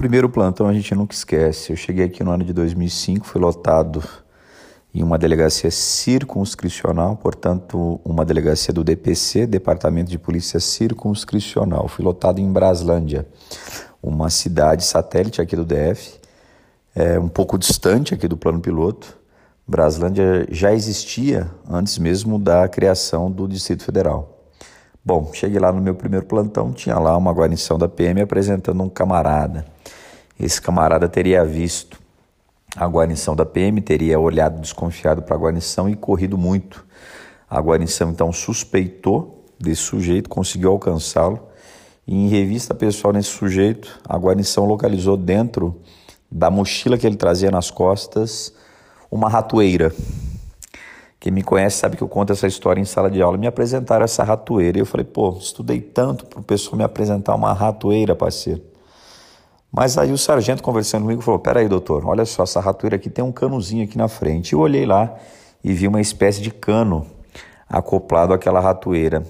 Primeiro plantão a gente nunca esquece. Eu cheguei aqui no ano de 2005, fui lotado em uma delegacia circunscricional, portanto, uma delegacia do DPC, Departamento de Polícia Circunscricional. Fui lotado em Braslândia, uma cidade satélite aqui do DF, é, um pouco distante aqui do plano piloto. Braslândia já existia antes mesmo da criação do Distrito Federal. Bom, cheguei lá no meu primeiro plantão, tinha lá uma guarnição da PM apresentando um camarada. Esse camarada teria visto a guarnição da PM, teria olhado desconfiado para a guarnição e corrido muito. A guarnição então suspeitou desse sujeito, conseguiu alcançá-lo e em revista pessoal nesse sujeito, a guarnição localizou dentro da mochila que ele trazia nas costas uma ratoeira. Quem me conhece sabe que eu conto essa história em sala de aula. Me apresentaram essa ratoeira e eu falei, pô, estudei tanto para o pessoal me apresentar uma ratoeira, parceiro. Mas aí o sargento conversando comigo falou: Peraí, doutor, olha só, essa ratoeira aqui tem um canozinho aqui na frente. Eu olhei lá e vi uma espécie de cano acoplado àquela ratoeira.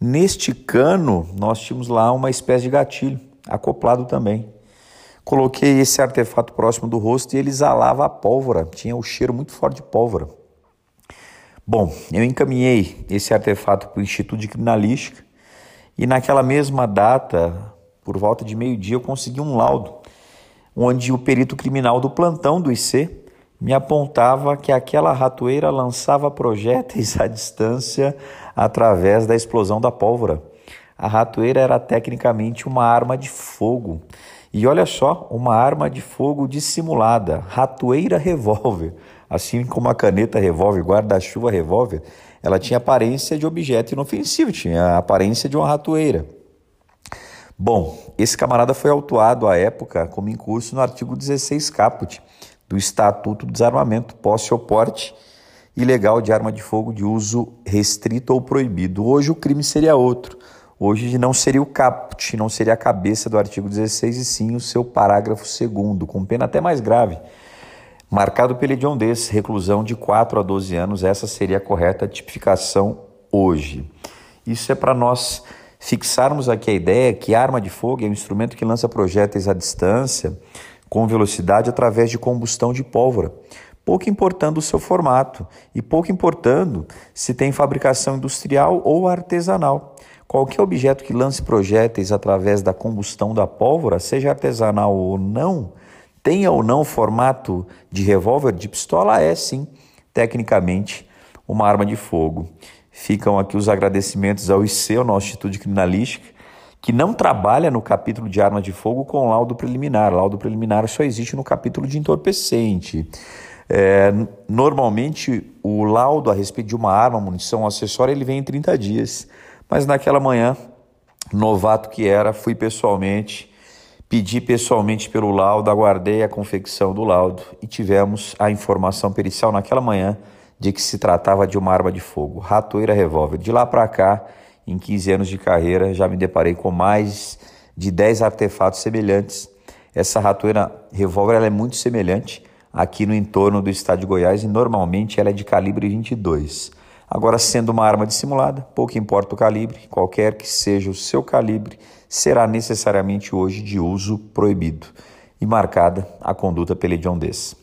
Neste cano, nós tínhamos lá uma espécie de gatilho acoplado também. Coloquei esse artefato próximo do rosto e ele exalava a pólvora, tinha o um cheiro muito forte de pólvora. Bom, eu encaminhei esse artefato para o Instituto de Criminalística e naquela mesma data, por volta de meio-dia, eu consegui um laudo onde o perito criminal do plantão do IC me apontava que aquela ratoeira lançava projéteis à distância através da explosão da pólvora. A ratoeira era tecnicamente uma arma de fogo e olha só, uma arma de fogo dissimulada, ratoeira revólver. Assim como a caneta revólver, guarda-chuva revólver, ela tinha aparência de objeto inofensivo, tinha a aparência de uma ratoeira. Bom, esse camarada foi autuado à época como incurso no artigo 16 caput do Estatuto do Desarmamento, posse ou porte ilegal de arma de fogo de uso restrito ou proibido. Hoje o crime seria outro Hoje não seria o caput, não seria a cabeça do artigo 16, e sim o seu parágrafo 2, com pena até mais grave. Marcado pela hediondez, reclusão de 4 a 12 anos, essa seria a correta tipificação hoje. Isso é para nós fixarmos aqui a ideia que arma de fogo é um instrumento que lança projéteis à distância com velocidade através de combustão de pólvora, pouco importando o seu formato e pouco importando se tem fabricação industrial ou artesanal. Qualquer objeto que lance projéteis através da combustão da pólvora, seja artesanal ou não, tenha ou não formato de revólver, de pistola, é sim, tecnicamente, uma arma de fogo. Ficam aqui os agradecimentos ao IC, ao nosso Instituto de Criminalística, que não trabalha no capítulo de armas de fogo com laudo preliminar. Laudo preliminar só existe no capítulo de entorpecente. É, normalmente, o laudo a respeito de uma arma, munição, acessório, ele vem em 30 dias. Mas naquela manhã, novato que era, fui pessoalmente, pedi pessoalmente pelo laudo, aguardei a confecção do laudo e tivemos a informação pericial naquela manhã de que se tratava de uma arma de fogo, ratoeira revólver. De lá para cá, em 15 anos de carreira, já me deparei com mais de 10 artefatos semelhantes. Essa ratoeira revólver é muito semelhante aqui no entorno do estado de Goiás e normalmente ela é de calibre 22. Agora, sendo uma arma dissimulada, pouco importa o calibre, qualquer que seja o seu calibre, será necessariamente hoje de uso proibido e marcada a conduta pela hediondez.